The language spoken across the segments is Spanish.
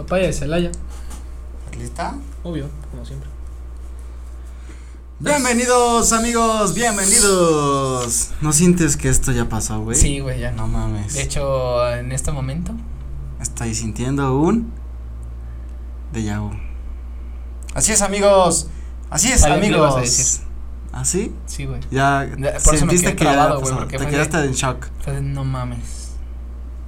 Papaya de Celaya. ¿Lista? Obvio, como siempre. Bienvenidos amigos, bienvenidos. ¿No sientes que esto ya pasó, güey? Sí, güey, ya. No mames. De hecho, en este momento. Estoy sintiendo un déjà vu. Así es, amigos. Así es, amigos. decir. ¿Así? Sí, güey. Ya por eso me sentiste quedé que trabado, güey, te quedaste de- en shock. De, no mames.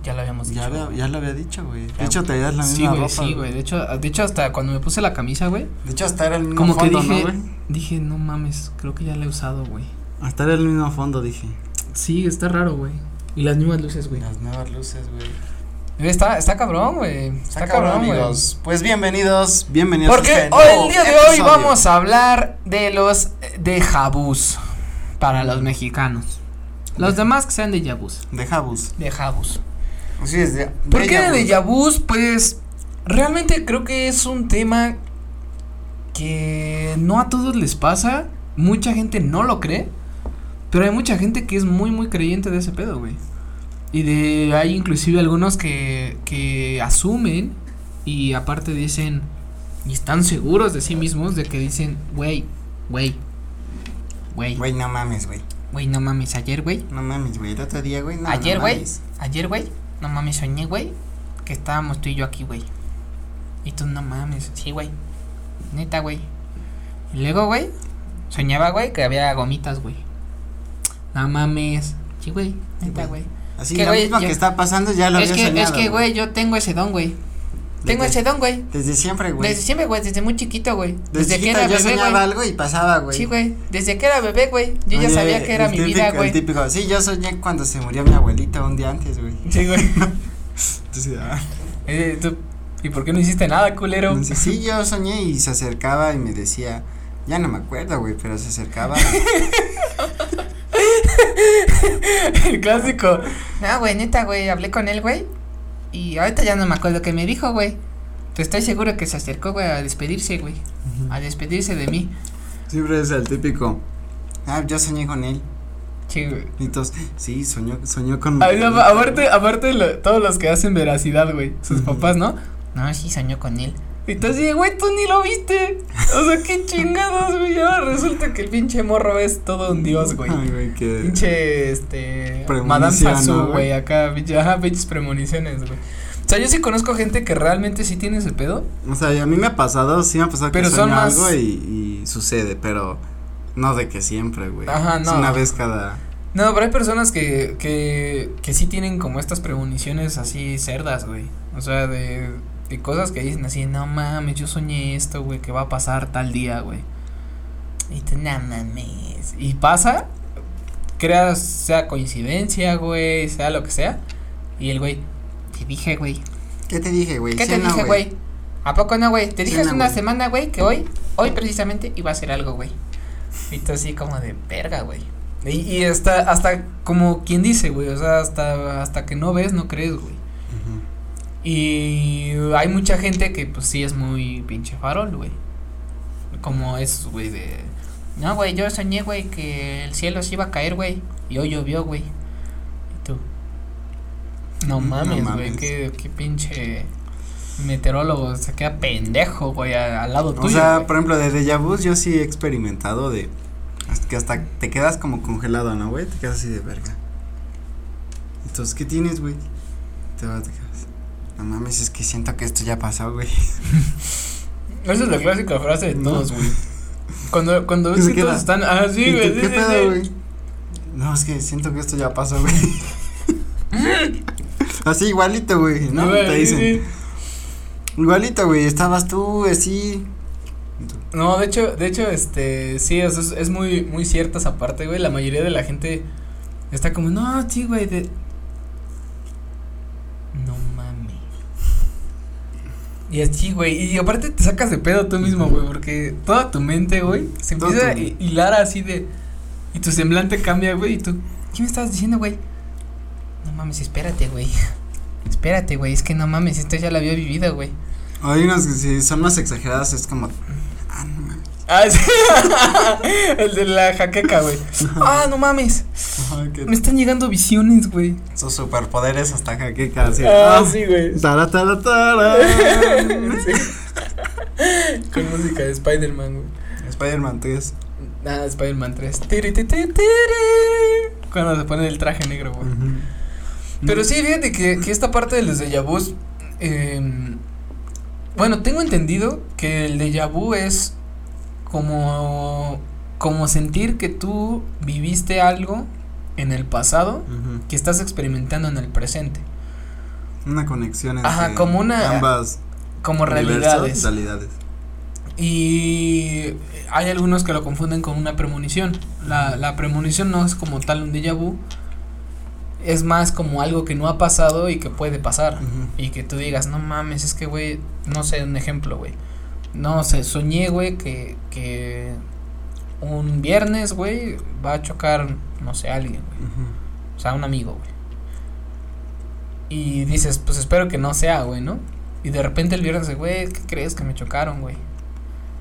Ya lo habíamos dicho. Ya, había- güey. ya lo había dicho, güey. De hecho, te das la misma Sí, güey, ropa. sí, güey. De hecho, de hecho, hasta cuando me puse la camisa, güey. De hecho, hasta era el mismo Como que fondo, ¿no, dije, güey? dije, no mames, creo que ya la he usado, güey. Hasta era el mismo fondo, dije. Sí, está raro, güey. Y las mismas luces, güey. Las nuevas luces, güey. Está, está cabrón, güey. Está, cabrón, güey. amigos. Pues bienvenidos, bienvenidos. Porque a este hoy, el día de hoy vamos a hablar de los de jabús para los mexicanos. Los demás que sean de yabús. De Jabus. De jabús. Así es, de. ¿Por qué de yabús? Pues realmente creo que es un tema que no a todos les pasa. Mucha gente no lo cree. Pero hay mucha gente que es muy, muy creyente de ese pedo, güey. Y de hay inclusive algunos que, que asumen y aparte dicen y están seguros de sí mismos de que dicen, güey, güey, güey, Güey, no mames, güey. güey, no mames, ayer, güey, No mames, güey. El otro día, güey. No, Ayer, güey. Ayer, güey, no mames, soñé, güey, que estábamos tú y yo aquí, güey. Y tú, no mames, sí, güey. Neta, güey. Y luego, güey, soñaba, güey, que había gomitas, güey. No mames. Sí, güey, neta, güey. Así, que, lo mismo yo- que está pasando ya lo Es había que, soñado, es que, güey, yo tengo ese don, güey. Tengo ese don, güey. Desde siempre, güey. Desde siempre, güey, desde muy chiquito, güey. Desde, Desde, que era yo bebé, soñaba algo y pasaba, güey. Sí, güey. Desde que era bebé, güey. Yo ya sabía que era mi típico- vida, güey. típico, sí, yo soñé cuando se murió mi abuelita un día antes, güey. Sí, güey. Entonces, ah, Eh, tú- ¿Y por qué no hiciste nada, culero? entonces, sí, yo soñé y se acercaba y me decía, ya no me acuerdo, güey, pero se acercaba. El clásico. No, güey, neta, güey, hablé con él, güey. Y ahorita ya no me acuerdo qué me dijo, güey. Pero estoy seguro que se acercó, güey, a despedirse, güey. A despedirse de mí. Siempre es el típico. Ah, yo soñé con él. Sí, güey. Entonces, sí, soñó, soñó con. Ay, no, aparte, aparte, lo- todos los que hacen veracidad, güey. Sus papás, ¿no? No, sí, soñó con él. Y de, güey, tú ni lo viste. O sea, qué chingados, güey. Ahora resulta que el pinche morro es todo un dios, güey. Ay, güey, que. Pinche, este. Madame Sassou, ¿no, güey, acá, pinche, ajá, pinches premoniciones, güey. O sea, yo sí conozco gente que realmente sí tiene ese pedo. O sea, a mí me ha pasado, sí me ha pasado Pero que son más- algo y, y sucede, pero no de que siempre, güey. Ajá, Es no. una vez cada. No, pero hay personas que, que, que sí tienen como estas premoniciones así cerdas, güey. O sea, de, de cosas que dicen así, no mames, yo soñé esto, güey, que va a pasar tal día, güey. Y tú, no mames. Y pasa, creas, sea coincidencia, güey, sea lo que sea. Y el güey, te dije, güey. ¿Qué te dije, güey? ¿Qué ¿Sí te no, dije, güey? ¿A poco no, güey? Te Sí dije hace no, una semana, güey, que hoy, hoy precisamente iba a hacer algo, güey. Y tú así como de verga, güey. Y, y hasta, hasta como quien dice, güey, o sea, hasta, hasta que no ves, no crees, güey. Y hay mucha gente que pues sí es muy pinche farol, güey. Como es, güey, de... No, güey, yo soñé, güey, que el cielo se iba a caer, güey. Y hoy llovió, güey. Y tú... No No mames, güey, mames. qué, qué pinche meteorólogo se queda pendejo, güey, al lado O tuyo. sea, güey. por ejemplo, de déjà vu yo sí he experimentado de que hasta te quedas como congelado, ¿no, güey? Te quedas así de verga. Entonces, ¿qué tienes, güey? Te vas, te quedas. No mames, es que siento que esto ya pasó, güey. Esa es la clásica frase de No. todos, güey. Cuando, cuando ves que todos están... Ah, sí, ¿Y güey, ¿Qué sí, pedo, sí. güey? No, es que siento que esto ya pasó, güey. así igualito, güey, ¿no? Güey, te dicen. sí. Igualito, güey, estabas tú así. No, de hecho, de hecho, este, sí, es, es muy, muy cierta esa parte, güey. La mayoría de la gente está como, no, sí, güey, de. No mames. Y así, güey, y aparte te sacas de pedo tú mismo, güey, porque toda tu mente, güey, se Todo empieza a hilar así de. Y tu semblante cambia, güey, y tú, ¿qué me estabas diciendo, güey? No mames, espérate, güey. Espérate, güey, es que no mames, esto ya lo había vivido, güey. Hay unos que si son más exageradas, es como. Ah, no mames. Ah, sí. el de la jaqueca, güey. Ah, no mames. Ajá, Me están llegando visiones, güey. sus superpoderes hasta jaqueca así. Ah, ah, sí, güey. Tara, tara, tara. Sí. Con música de Spider-Man, güey. Spider-Man 3. Nada, Spider-Man 3. Tiri, ti, ti, tiri. Cuando se pone el traje negro, güey. Ujú. Pero sí, fíjate que, que esta parte de los déjà vus. em, bueno, tengo entendido que el déjà vu es como. Como sentir que tú viviste algo en el pasado que estás experimentando en el presente. Una conexión entre Ajá, como una- ambas Como realidades. realidades. Y hay algunos que lo confunden con una premonición. La, la premonición no es como tal un déjà vu. Es más como algo que no ha pasado y que puede pasar. Y que tú digas, no mames, es que, güey, no sé, un ejemplo, güey. No sé, soñé, güey, que, que un viernes, güey, va a chocar, no sé, alguien, güey. O sea, un amigo, güey. Y dices, pues espero que no sea, güey, ¿no? Y de repente el viernes, güey, ¿qué crees que me chocaron, güey?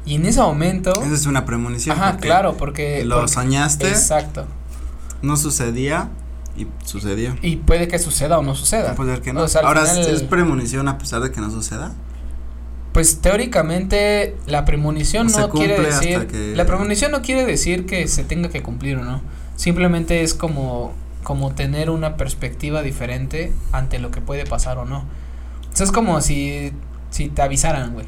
Y en ese momento... Esa es una premonición. Ajá, porque claro, porque... Lo porque- soñaste, Exacto. no sucedía y sucedió. Y puede que suceda o no suceda. Puede ser que no. O sea, Ahora, final- ¿es premonición a pesar de que no suceda? Pues teóricamente la premonición no quiere decir que- la premonición no quiere decir que se tenga que cumplir o no. Simplemente es como como tener una perspectiva diferente ante lo que puede pasar o no. O sea, es como si si te avisaran, güey.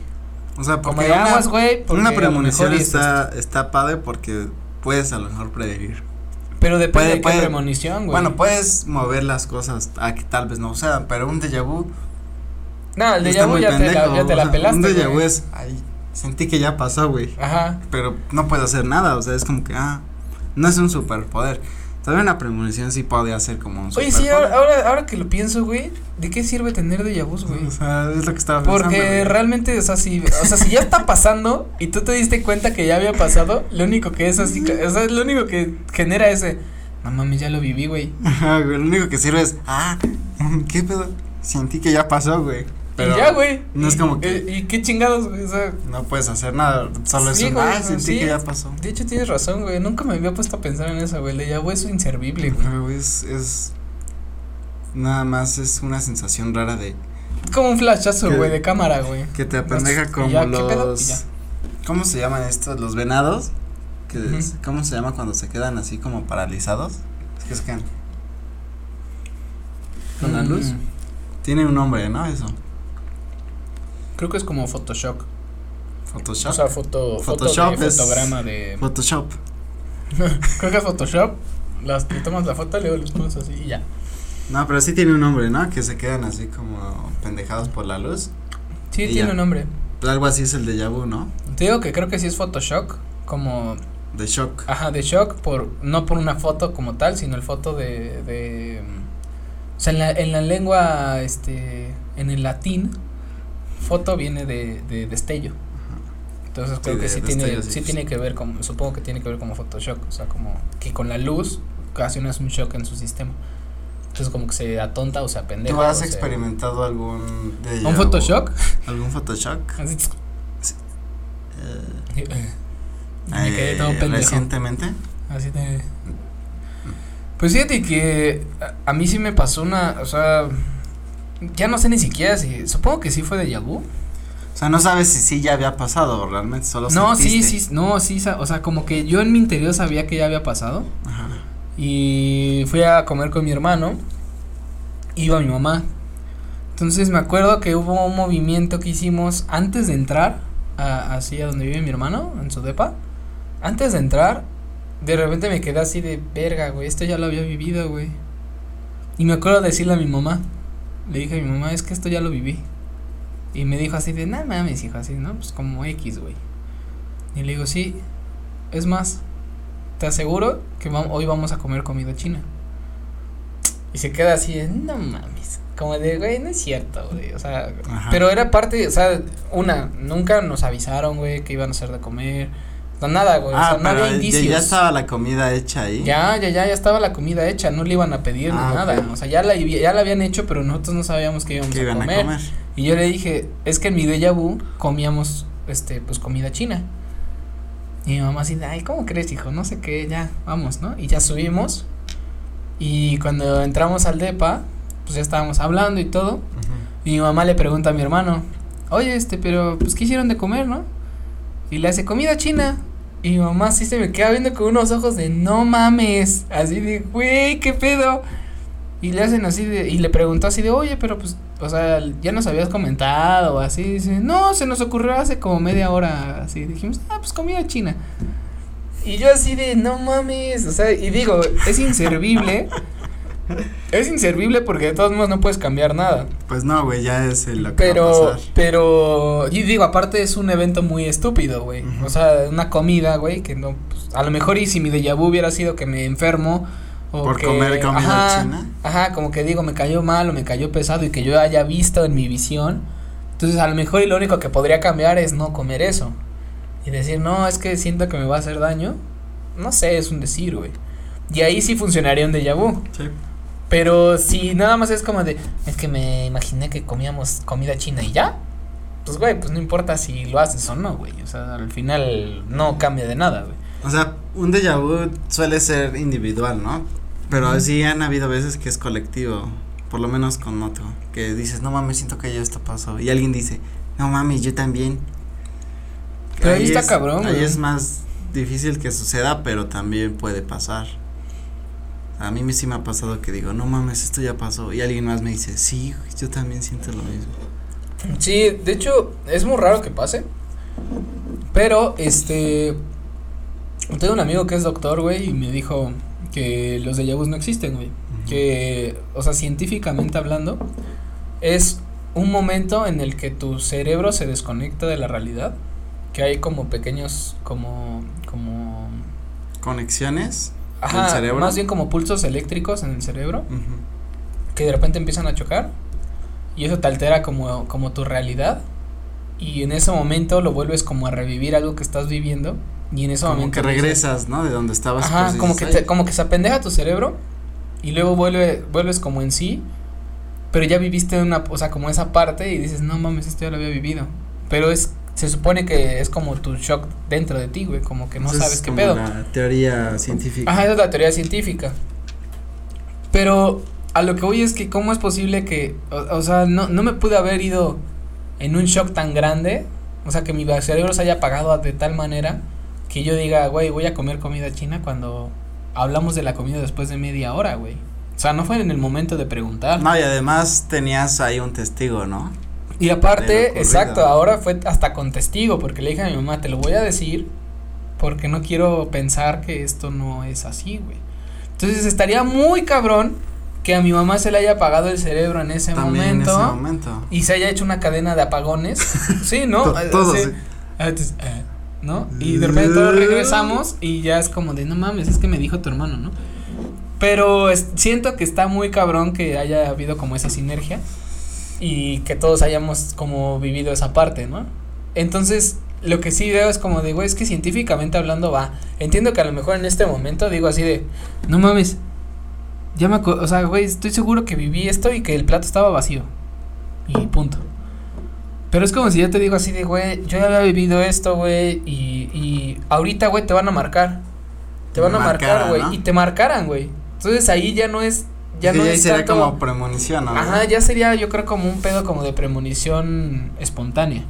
O sea, Como porque de una, aguas, güey, una premonición está, está padre porque puedes a lo mejor predecir. Pero depende puede- de qué puede- premonición, güey. Bueno, puedes mover las cosas a que tal vez no sucedan, pero un déjà vu no, el déjà vu ya te la, ya te pelaste. Un déjà vu es, ay, sentí que ya pasó, güey. Ajá. Pero no puedes hacer nada, o sea, es como que, ah, no es un superpoder. También una premonición sí podría ser como un Oye, sí, ahora, ahora, ahora que lo pienso, güey, ¿de qué sirve tener déjà vus, güey? O sea, es lo que estaba pensando. Porque güey. realmente, o sea, si, o sea, si ya está pasando y tú te diste cuenta que ya había pasado, lo único que es así, o sea, lo único que genera ese, no mames, ya lo viví, güey. Ajá, güey, lo único que sirve es, ah, ¿qué pedo? Sentí que ya pasó, güey. Pero ya, güey. no es como que- eh, ¿Y qué chingados, güey? O sea, no puedes hacer nada, solo Sí, es un, güey, ah, sentí sí. que ya pasó. de hecho tienes razón, güey. Nunca me había puesto a pensar en eso, güey. El déjà vu es inservible, güey. Pero es, es, nada más es una sensación rara de, Como un flashazo, güey, de cámara, güey. que te apendeja como ya, ¿qué pedo? Los, ya. ¿cómo se llaman estos? Los venados, que, Ujú. es- ¿cómo se llama cuando se quedan así como paralizados? Es que se quedan, ¿Con la luz? Mm, tiene un nombre, ¿no? Eso, Creo que es como Photoshop. Photoshop. O sea, foto, Photoshop foto de es- fotograma de. Photoshop. Creo que es Photoshop. Las, le tomas la foto, luego los pones así y ya. No, pero sí tiene un nombre, ¿no? Que se quedan así como pendejados por la luz. Sí, tiene ya. un nombre. Algo así es el de vu, ¿no? Te digo que creo que sí es Photoshop, como, De shock. ajá, de shock, por, no por una foto como tal, sino el foto de, de, o sea, en la, en la lengua, este, en el latín, foto viene de, de destello. Entonces creo Sí, que de sí tiene, destello, sí, tiene que ver como, supongo que tiene que ver como Photoshop, o sea, como que con la luz ocasionas un shock en su sistema. Entonces como que se atonta o se apendeja. ¿Tú has experimentado algún déjà ¿Un? Photoshop? ¿Algún Photoshop? Así, Eh, me quedé todo eh, pendejo. Recientemente. Así de. Pues fíjate que a, a mí sí me pasó una, o sea, ya no sé ni siquiera si, supongo que sí fue de Yahoo. O sea, no sabes si sí ya había pasado, realmente solo No, sí, sentiste. sí, no, sí, o sea, como que yo en mi interior sabía que ya había pasado Ajá. y fui a comer con mi hermano, iba mi mamá. Entonces me acuerdo que hubo un movimiento que hicimos antes de entrar a, así a donde vive mi hermano, en su depa. Antes de entrar, de repente me quedé así de verga, güey, esto ya lo había vivido, güey. Y me acuerdo de decirle a mi mamá, le dije a mi mamá, es que esto ya lo viví. Y me dijo así de, no mames, hijo, así, ¿no? Pues como X, güey. Y le digo, sí, es más, te aseguro que hoy vamos a comer comida china. Y se queda así de, no mames. Como de, güey, no es cierto, güey. O sea, Ajá. pero era parte, o sea, una, nunca nos avisaron, güey, que iban a hacer de comer. No, nada, güey. o Ah, sea, no pero había ya- indicios. ya estaba la comida hecha ahí. Ya, ya, ya, ya estaba la comida hecha, no le iban a pedir ni Ah, nada. O sea, ya la, ya la habían hecho, pero nosotros no sabíamos que íbamos a iban comer. a comer. Y yo le dije, es que en mi déjà vu comíamos, este, pues comida china. Y mi mamá así, ay, ¿cómo crees, hijo? No sé qué, ya, vamos, ¿no? Y ya subimos. Y cuando entramos al DEPA, pues ya estábamos hablando y todo. Y mi mamá le pregunta a mi hermano, oye, este, pero, pues, ¿qué hicieron de comer, no? Y le hace comida china. Y mi mamá sí se me queda viendo con unos ojos de no mames. Así de, güey, ¿qué pedo? Y le hacen así de, y le preguntó así de, oye, pero pues, o sea, ya nos habías comentado, así, dice, no, se nos ocurrió hace como media hora, así, dijimos, ah, pues comida china. Y yo así de, no mames, o sea, y digo, es inservible. es inservible porque de todos modos no puedes cambiar nada. Pues no, güey, ya es el lo Pero, pero, y digo, aparte es un evento muy estúpido, güey. O sea, una comida, güey, que no, pues, a lo mejor y si mi déjà vu hubiera sido que me enfermo por comer comida ajá, china. Ajá, como que digo, me cayó mal o me cayó pesado y que yo haya visto en mi visión. Entonces, a lo mejor y lo único que podría cambiar es no comer eso. Y decir, no, es que siento que me va a hacer daño. No sé, es un decir, güey. Y ahí sí funcionaría un déjà vu. Sí. Pero si nada más es como de, es que me imaginé que comíamos comida china y ya. Pues, güey, pues no importa si lo haces o no, güey. O sea, al final no cambia de nada, güey. O sea, un déjà vu suele ser individual, ¿no? Pero así han habido veces que es colectivo, por lo menos con otro, que dices, no mames, siento que yo esto pasó. Y alguien dice, no mames, yo también. Pero ahí, está cabrón, Ahí es más difícil que suceda, pero también puede pasar. A mí sí me ha pasado que digo, no mames, esto ya pasó. Y alguien más me dice, sí, yo también siento lo mismo. Sí, de hecho, es muy raro que pase. Pero, este. Tengo un amigo que es doctor, güey, y me dijo que los de vus no existen, güey. Que, o sea, científicamente hablando, es un momento en el que tu cerebro se desconecta de la realidad. Que hay como pequeños, como, como. Conexiones. Ajá, cerebro? más bien como pulsos eléctricos en el cerebro. Que de repente empiezan a chocar. Y eso te altera como, como tu realidad. Y en ese momento lo vuelves como a revivir algo que estás viviendo y en ese como momento. que regresas, ¿no? De donde estabas. Ajá, pues, como, que te, como que se apendeja tu cerebro. Y luego vuelve, vuelves como en sí. Pero ya viviste una, o sea, como esa parte y dices, no mames, esto ya lo había vivido. Pero es, se supone que es como tu shock dentro de ti, güey, como que no sabes qué pedo. La teoría científica. Ajá, esa es la teoría científica. Pero a lo que voy es que cómo es posible que, o, o sea, no, no me pude haber ido en un shock tan grande, o sea, que mi cerebro se haya apagado de tal manera que yo diga, güey, voy a comer comida china cuando hablamos de la comida después de media hora, güey. O sea, no fue en el momento de preguntar. No, y además tenías ahí un testigo, ¿no? Y aparte, exacto, ahora fue hasta con testigo, porque le dije a mi mamá, te lo voy a decir, porque no quiero pensar que esto no es así, güey. Entonces estaría muy cabrón que a mi mamá se le haya apagado el cerebro en ese, momento, en ese momento. Y se haya hecho una cadena de apagones. sí, ¿no? Todo, sí. ¿no? Y de repente todos regresamos y ya es como de, no mames, es que me dijo tu hermano, ¿no? Pero siento que está muy cabrón que haya habido como esa sinergia y que todos hayamos como vivido esa parte, ¿no? Entonces, lo que sí veo es como de, güey, es que científicamente hablando va. Entiendo que a lo mejor en este momento digo así de, no mames, ya me, o sea, güey, estoy seguro que viví esto y que el plato estaba vacío. Y punto. Pero es como si yo te digo así de, güey, yo ya había vivido esto, güey, y, y ahorita, güey, te van a marcar. Te van a marcar, güey, y te marcaran, güey. Entonces ahí ya no es, ya no ya sería como premonición, ¿no? Ajá, ya sería yo creo como un pedo como de premonición espontánea.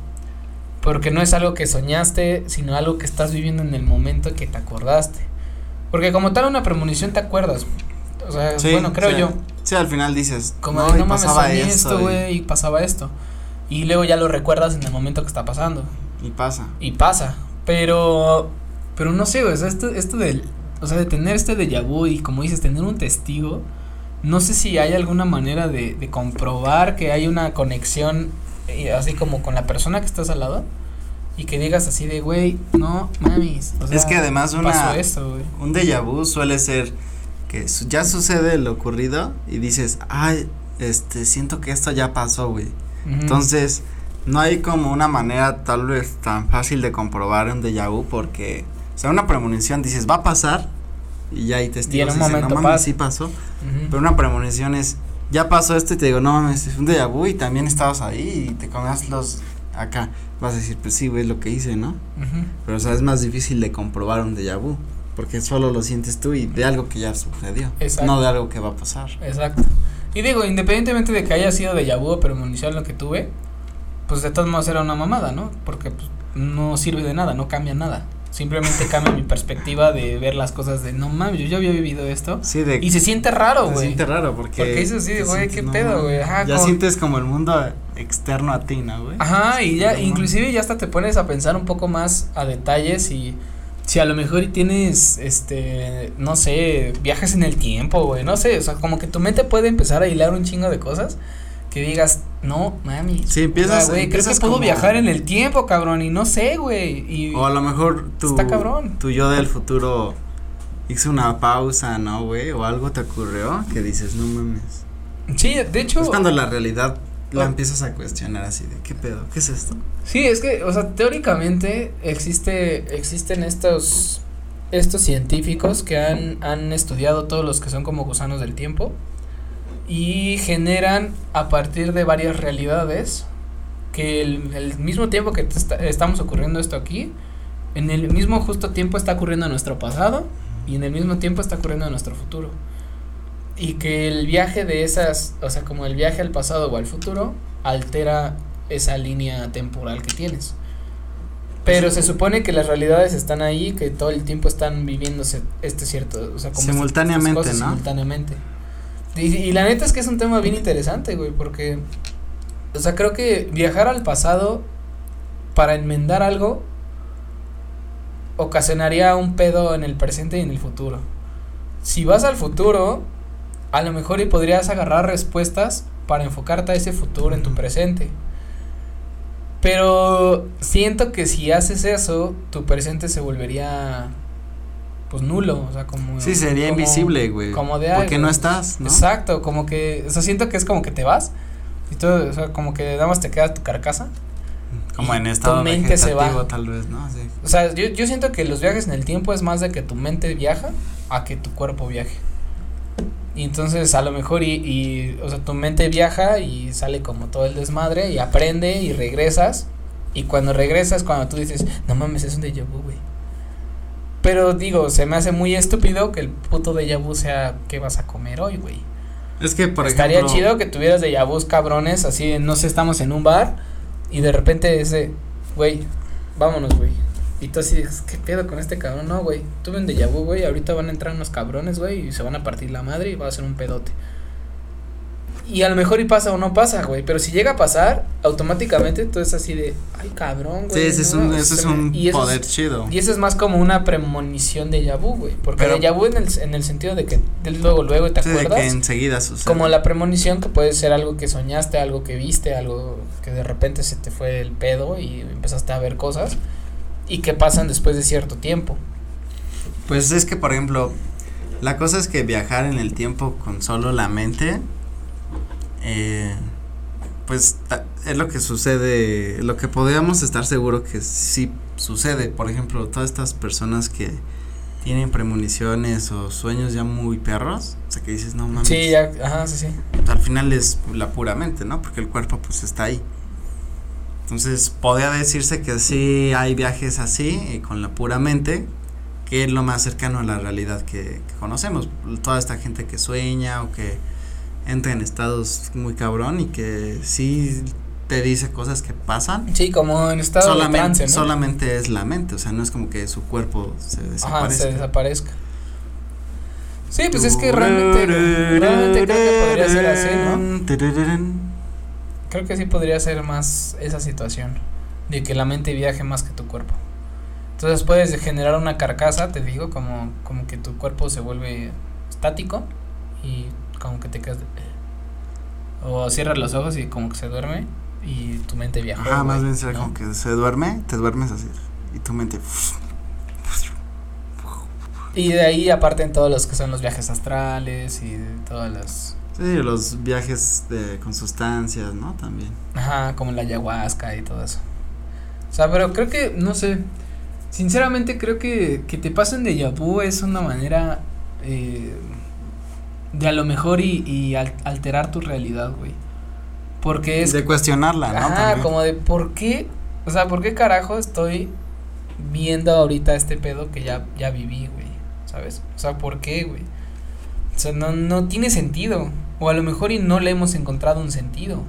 Porque no es algo que soñaste, sino algo que estás viviendo en el momento que te acordaste. Porque como tal una premonición te acuerdas. O sea, bueno, creo yo. Sí, al final dices, como no, no mames, pasaba esto, güey, y pasaba esto y luego ya lo recuerdas en el momento que está pasando. Y pasa. Y pasa. Pero, pero no sé, o sea, esto, esto del, o sea, de tener este déjà vu y como dices, tener un testigo, no sé si hay alguna manera de, de comprobar que hay una conexión, eh, así como con la persona que estás al lado. Y que digas así de, güey, no mames. O sea, es que además una, esto, un déjà vu suele ser que ya sucede lo ocurrido y dices, ay, este, siento que esto ya pasó, güey. Entonces, no hay como una manera tal vez tan fácil de comprobar un déjà vu porque, o sea, una premonición dices, va a pasar y ya hay testigos. Y en un momento no mames, sí pasó. Pero una premonición es, ya pasó esto y te digo, no mames, es un déjà vu y también estabas ahí y te comías los acá vas a decir, pues sí, güey, lo que hice, ¿no? Pero o sea, es más difícil de comprobar un déjà vu, porque solo lo sientes tú y de algo que ya sucedió, Exacto. no de algo que va a pasar. Exacto. Y digo, independientemente de que haya sido de vu o premonición lo que tuve, pues de todos modos era una mamada, ¿no? Porque pues, no sirve de nada, no cambia nada. Simplemente cambia mi perspectiva de ver las cosas de no mames, yo ya había vivido esto. Sí, de Y se siente raro, se güey. siente raro porque Porque dices, sí, güey, qué no, pedo, güey, Ya como- sientes como el mundo externo a ti, ¿no, güey? Ajá, y ya, inclusive ya hasta te pones a pensar un poco más a detalles y si a lo mejor y tienes, este, no sé, viajes en el tiempo, güey, no sé, o sea, como que tu mente puede empezar a hilar un chingo de cosas que digas, no, mami. Sí, empiezas- güey, creo que puedo como- viajar en el tiempo, cabrón, y no sé, güey, y O a lo mejor tu, Está cabrón. tu yo del futuro hizo una pausa, ¿no, güey? O algo te ocurrió que dices, no mames. sí, de hecho, Es cuando la realidad la Oh. empiezas a cuestionar así de, ¿qué pedo? ¿Qué es esto? Sí, es que, o sea, teóricamente existe, existen estos, estos científicos que han, han estudiado todos los que son como gusanos del tiempo y generan a partir de varias realidades que el, el mismo tiempo que está- estamos ocurriendo esto aquí, en el mismo justo tiempo está ocurriendo en nuestro pasado y en el mismo tiempo está ocurriendo en nuestro futuro. Y que el viaje de esas, o sea, como el viaje al pasado o al futuro, altera esa línea temporal que tienes. Pero se supone que las realidades están ahí, que todo el tiempo están viviéndose este cierto, o sea, como Simultáneamente, cosas ¿no? Simultáneamente. Y, la neta es que es un tema bien interesante, güey, porque, o sea, creo que viajar al pasado para enmendar algo ocasionaría un pedo en el presente y en el futuro. Si vas al futuro, a lo mejor y podrías agarrar respuestas para enfocarte a ese futuro en tu presente. Pero siento que si haces eso, tu presente se volvería pues nulo, o sea, como Sí, sería como- invisible, güey. Como de Porque no estás, ¿no? Exacto, como que, o sea, siento que es como que te vas y todo, o sea, como que nada más te queda tu carcasa. Como en tu estado mente se va. tal vez, ¿no? Sí. O sea, yo, yo siento que los viajes en el tiempo es más de que tu mente viaja a que tu cuerpo viaje. Y entonces a lo mejor y, y, o sea, tu mente viaja y sale como todo el desmadre y aprende y regresas. Y cuando regresas, cuando tú dices, no mames, es un déjà vu, güey. Pero digo, se me hace muy estúpido que el puto déjà vu sea qué vas a comer hoy, güey. Es que, por Estaría ejemplo. chido que tuvieras déjà vus cabrones, así, de, no sé, estamos en un bar y de repente ese, güey, vámonos, güey. Y tú así, dices, ¿qué pedo con este cabrón? No, güey, tuve un déjà vu, güey, ahorita van a entrar unos cabrones, güey, y se van a partir la madre y va a ser un pedote. Y a lo mejor y pasa o no pasa, güey, pero si llega a pasar, automáticamente tú es así de, ay, cabrón, güey. Sí, ese es no, es un y eso es- poder chido. y eso es más como una premonición de vu, güey, porque déjà vu en el, en el sentido de que de luego, luego te Sí, de acuerdas. que enseguida sucede. Como la premonición que puede ser algo que soñaste, algo que viste, algo que de repente se te fue el pedo y empezaste a ver cosas y que pasan después de cierto tiempo. Pues es que, por ejemplo, la cosa es que viajar en el tiempo con solo la mente, eh, pues es lo que sucede, lo que podríamos estar seguro que sí sucede. Por ejemplo, todas estas personas que tienen premoniciones o sueños ya muy perros, o sea, que dices, no mames. Sí, ya, ajá, sí, sí. al final es la pura mente, ¿no? Porque el cuerpo pues está ahí. Entonces, podría decirse que sí hay viajes así, y con la pura mente, que es lo más cercano a la realidad que, que conocemos. Toda esta gente que sueña o que entra en estados muy cabrón y que sí te dice cosas que pasan. Sí, como en estado de Solamente, trance, ¿no? solamente es la mente, o sea, no es como que su cuerpo se Ajá, desaparezca. se desaparezca. Sí, pues es que realmente, realmente creo que podría ser así, ¿no? Creo que sí podría ser más esa situación de que la mente viaje más que tu cuerpo. Entonces puedes generar una carcasa, te digo, como, como que tu cuerpo se vuelve estático y como que te quedas de- o cierras los ojos y como que se duerme y tu mente viaja. Ajá, más güey, bien será ¿no? como que se duerme, te duermes así y tu mente Y de ahí aparten todos los que son los viajes astrales y todas las Sí, los viajes de, con sustancias, ¿no? También. Ajá, como la ayahuasca y todo eso. O sea, pero creo que, no sé, sinceramente creo que que te pasen de vu es una manera eh, de a lo mejor y, y al- alterar tu realidad, güey. Porque es. De cuestionarla, ¿no? También. como de por qué. O sea, ¿por qué carajo estoy viendo ahorita este pedo que ya, ya viví, güey? ¿Sabes? O sea, ¿por qué, güey? O sea, no, no tiene sentido. O a lo mejor y no le hemos encontrado un sentido.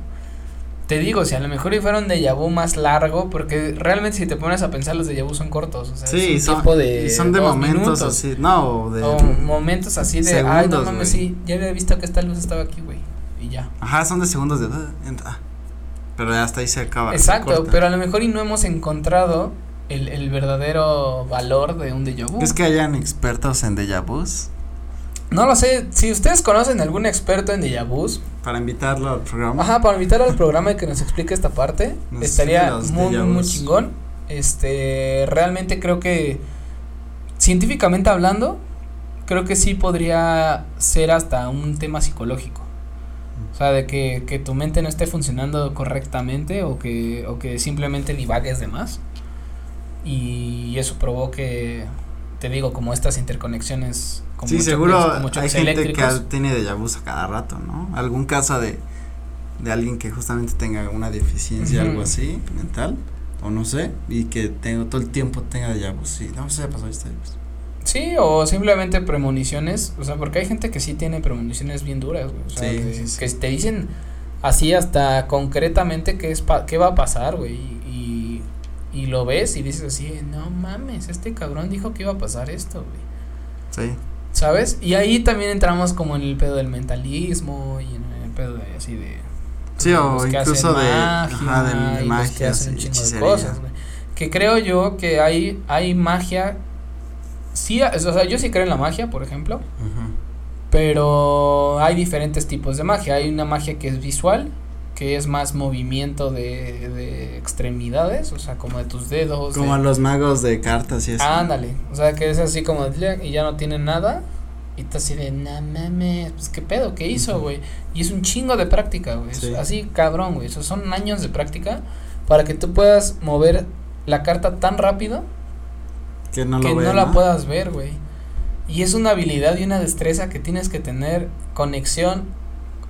Te digo, si a lo mejor fuera un déjà vu más largo, porque realmente si te pones a pensar los déjà vu son cortos, o sea, Sí, son, tiempo de y son de momentos minutos, así, no, o de, o momentos así de, ay, no segundos, mames, sí, ya había visto que esta luz estaba aquí, güey, y ya. ajá, son de segundos de, "Ah, entra". pero hasta ahí se acaba. Exacto, pero a lo mejor y no hemos encontrado el, el verdadero valor de un déjà vu. ¿Es que hayan expertos en déjà vus? No lo sé, si ustedes conocen algún experto en déjà vus, Para invitarlo al programa. ajá, para invitar al programa y que nos explique esta parte, Nos estaría muy, muy chingón. Este, realmente creo que científicamente hablando, creo que sí podría ser hasta un tema psicológico. O sea, de que, que tu mente no esté funcionando correctamente o que, o que simplemente divagues de más. Y eso provoque, te digo, como estas interconexiones. Como sí, choques- seguro como hay gente que eléctricos. tiene déjà a cada rato, ¿no? Algún caso de, de alguien que justamente tenga una deficiencia, algo así, mental, o no sé, y que tenga, todo el tiempo tenga déjà vus, sí, no sé, pasó esto. pues. Sí, o simplemente premoniciones, o sea, porque hay gente que sí tiene premoniciones bien duras, güey, o sea, Sí, que, sí, sí. que te dicen así hasta concretamente qué es pa- qué va a pasar, güey, y, y lo ves y dices así, no mames, este cabrón dijo que iba a pasar esto, güey, Sí, ¿sabes? Y ahí también entramos como en el pedo del mentalismo y en el pedo de así de sí, o incluso de, magia ajá, de, de y los que magia, hacen un sí, chingo de hechicería. cosas, güey. Que creo yo que hay hay magia sí, o sea, yo sí creo en la magia, por ejemplo, pero hay diferentes tipos de magia. Hay una magia que es visual, que es más movimiento de, de extremidades, o sea, como de tus dedos. Como de- los magos de cartas y eso. Ándale, o sea, que es así como y ya no tiene nada. Y tú así de, no mames, pues qué pedo, qué hizo, güey. Y es un chingo de práctica, güey. Sí. Así cabrón, güey. Eso son años de práctica para que tú puedas mover la carta tan rápido que no que lo no la puedas ver, güey. Y es una habilidad y una destreza que tienes que tener conexión,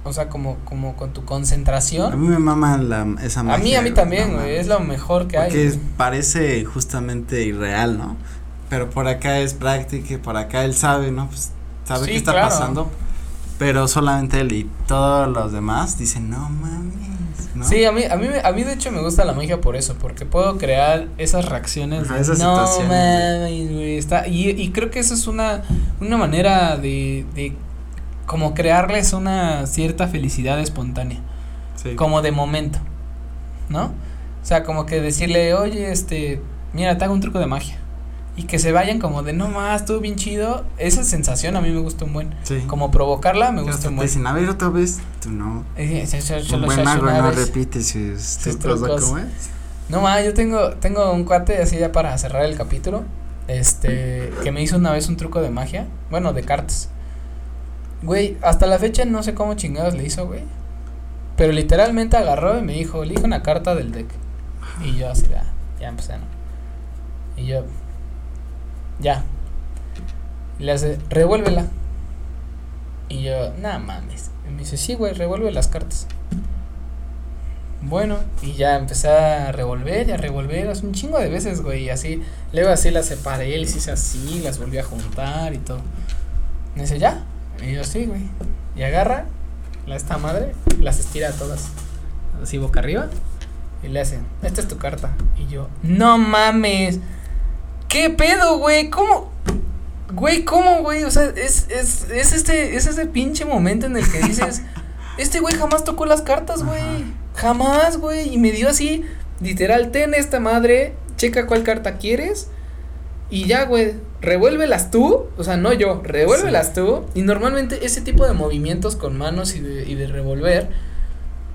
o sea, como, como con tu A concentración. mí me mama la, esa A magia. mí, a mí también, güey, es lo mejor que hay. Porque parece justamente irreal, ¿no? Pero por acá es práctica por acá él sabe, ¿no? Pues sabe Sí, qué está claro. pasando. Pero solamente él y todos los demás dicen, no mames, ¿no? Sí, a mí, a mí, a mí de hecho me gusta la magia por eso, porque puedo crear esas reacciones. Ajá, de, esas no mames, güey, está, y, y creo que eso es una, una manera de, de como crearles una cierta felicidad espontánea. Sí. como de momento, ¿no? O sea, como que decirle, oye, este, mira, te hago un truco de magia. Y que se vayan como de, no más, estuvo bien chido. Esa sensación a mí me gusta un buen. Sí. Como provocarla me gusta un buen. dicen, a ver otra vez, tú no. Eh, Un buen mago no repite sus Sus trucos, ¿o trucos. ¿cómo es? No más, yo tengo, tengo un cuate así ya para cerrar el capítulo. Este, que me hizo una vez un truco de magia. Bueno, de cartas. Güey, hasta la fecha no sé cómo chingados le hizo, güey. Pero literalmente agarró y me dijo, elige una carta del deck. Y yo así, ya, ya empecé, ¿no? Y yo, ya. Y le hace, revuélvela. Y yo, nada mames. Y me dice, sí, güey, revuelve las cartas. Bueno, y ya empecé a revolver y a revolver, así un chingo de veces, güey, y así, luego así las separé, les hice así, las volví a juntar y todo. Me dice, ¿ya? Y yo, sí, güey. Y agarra la esta madre, las estira todas, así boca arriba, y le hacen, esta es tu carta. Y yo, no mames, ¿qué pedo, güey? ¿Cómo? Güey, ¿cómo, güey? O sea, es, es, es este, es ese pinche momento en el que dices, este güey jamás tocó las cartas, güey. Jamás, güey. Y me dio así, literal, ten esta madre, checa cuál carta quieres. Y ya, güey, revuélvelas tú. O sea, no yo, revuélvelas tú. Y normalmente ese tipo de movimientos con manos y de, y de revolver,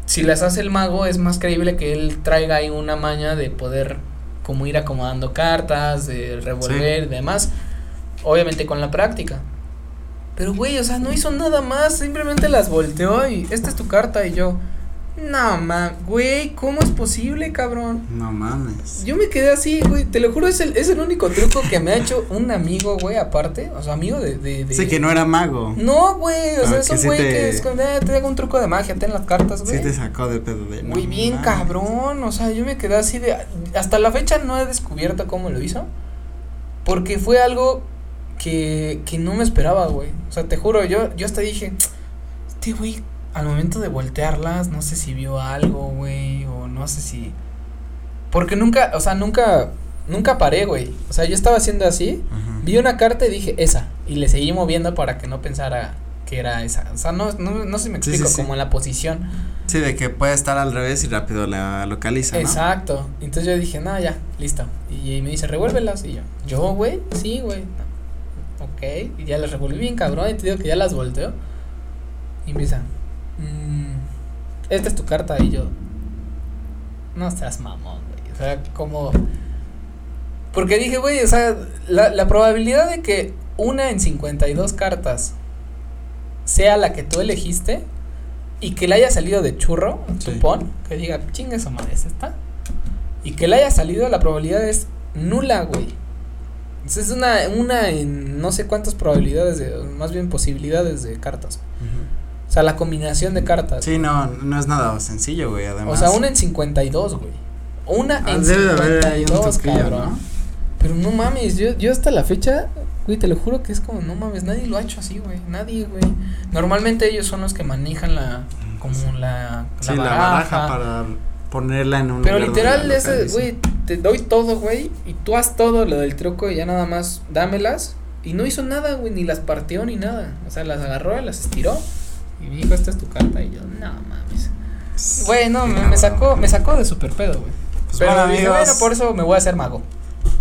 si las hace el mago, es más creíble que él traiga ahí una maña de poder como ir acomodando cartas, de revolver y demás. Obviamente con la práctica. Pero, güey, o sea, no hizo nada más. Simplemente las volteó y esta es tu carta. Y yo, No, ma, güey, ¿cómo es posible, cabrón? No mames. Yo me quedé así, güey, te lo juro, es el, es el único truco que me ha hecho un amigo, güey, aparte, o sea, amigo de, de, de Sí, que no era mago. No, güey, o Ah, sea, es un sí güey te- que es eh, te hago un truco de magia, ten las cartas, güey. Sí te sacó de pedo de. no Güey, bien mames. cabrón, o sea, yo me quedé así de, hasta la fecha no he descubierto cómo lo hizo, porque fue algo que, que no me esperaba, güey, o sea, te juro, yo, yo hasta dije, este güey, al momento de voltearlas, no sé si vio algo, güey, o no sé si, porque nunca, o sea, nunca, nunca paré, güey, o sea, yo estaba haciendo así, Ujú. vi una carta y dije, esa, y le seguí moviendo para que no pensara que era esa, o sea, no, no, no si me Sí, sí, explico, sí. como la posición, Sí, de que puede estar al revés y rápido la localiza. ¿no? Exacto. Entonces yo dije, no, ya, listo. Y me dice, revuélvelas. Y yo, ¿yo, güey? Sí, güey. No. Ok. Y ya las revolví bien, cabrón. Y te digo que ya las volteo. Y empieza, "Mm, esta es tu carta. Y yo, no seas mamón, güey. O sea, como. Porque dije, güey, o sea, la, la probabilidad de que una en 52 cartas sea la que tú elegiste y que le haya salido de churro, Sí. supón, que diga, chingue su madre, ¿es esta? Y que le haya salido, la probabilidad es nula, güey. Es una, una en no sé cuántas probabilidades, de, más bien posibilidades de cartas. O sea, la combinación de cartas. Sí, no, no es nada sencillo, güey, además. o sea, una en 52, güey. Una Ah, en debe de haber ahí un 52, truquillo, cabrón. ¿no? Pero no mames, yo, yo hasta la fecha, güey, te lo juro que es como, no mames, nadie lo ha hecho así, güey, nadie, güey. Normalmente ellos son los que manejan la, como la, Sí, la baraja para ponerla en un Pero lugar literal, localice. güey, te doy todo, güey, y tú haz todo lo del truco y ya nada más dámelas. Y no hizo nada, güey, ni las partió ni nada. O sea, las agarró, las estiró y me dijo, esta es tu carta. Y yo, no mames. Güey, no, me, me sacó, me sacó de super pedo, güey. Pues Pero bueno, dije, amigos. bueno, por eso me voy a hacer mago.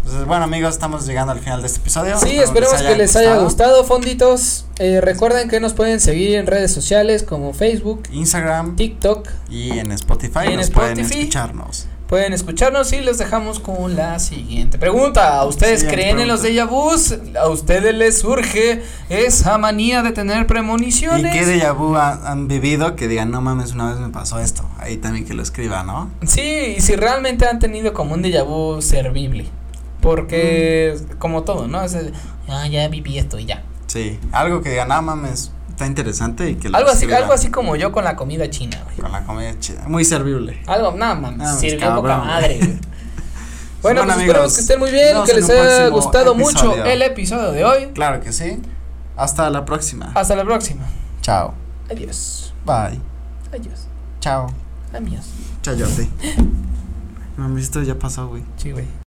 Pues, bueno, amigos, estamos llegando al final de este episodio. Sí, Espero esperemos que les haya gustado, fonditos. Eh, recuerden que nos pueden seguir en redes sociales como Facebook, Instagram TikTok. y en Spotify Y en nos pueden escucharnos. Pueden escucharnos y los dejamos con la siguiente pregunta. ¿A ustedes creen en los déjà vus? ¿A ustedes les surge esa manía de tener ¿Y premoniciones? qué déjà vu ha- han vivido que digan, no mames, una vez me pasó esto? Ahí también que lo escriban, ¿no? Sí, y si realmente han tenido como un déjà vu servible. Porque, como todo, ¿no? Es el, ah, ya viví esto y ya. Sí, algo que digan, no mames, está interesante y que Algo así, algo así como yo con la comida china, güey. Con la comida chida, muy servible. Algo, nada, Ah, pues, sirvió poca madre, güey. Bueno, Bueno, pues amigos, esperemos que estén muy bien, que les haya gustado mucho el episodio de hoy. Claro que sí. Hasta la próxima. Hasta la próxima. Chao. Adiós. Bye. Adiós. Chao. Adiós. Chayote. Mami, esto ya pasó, güey. Sí, güey.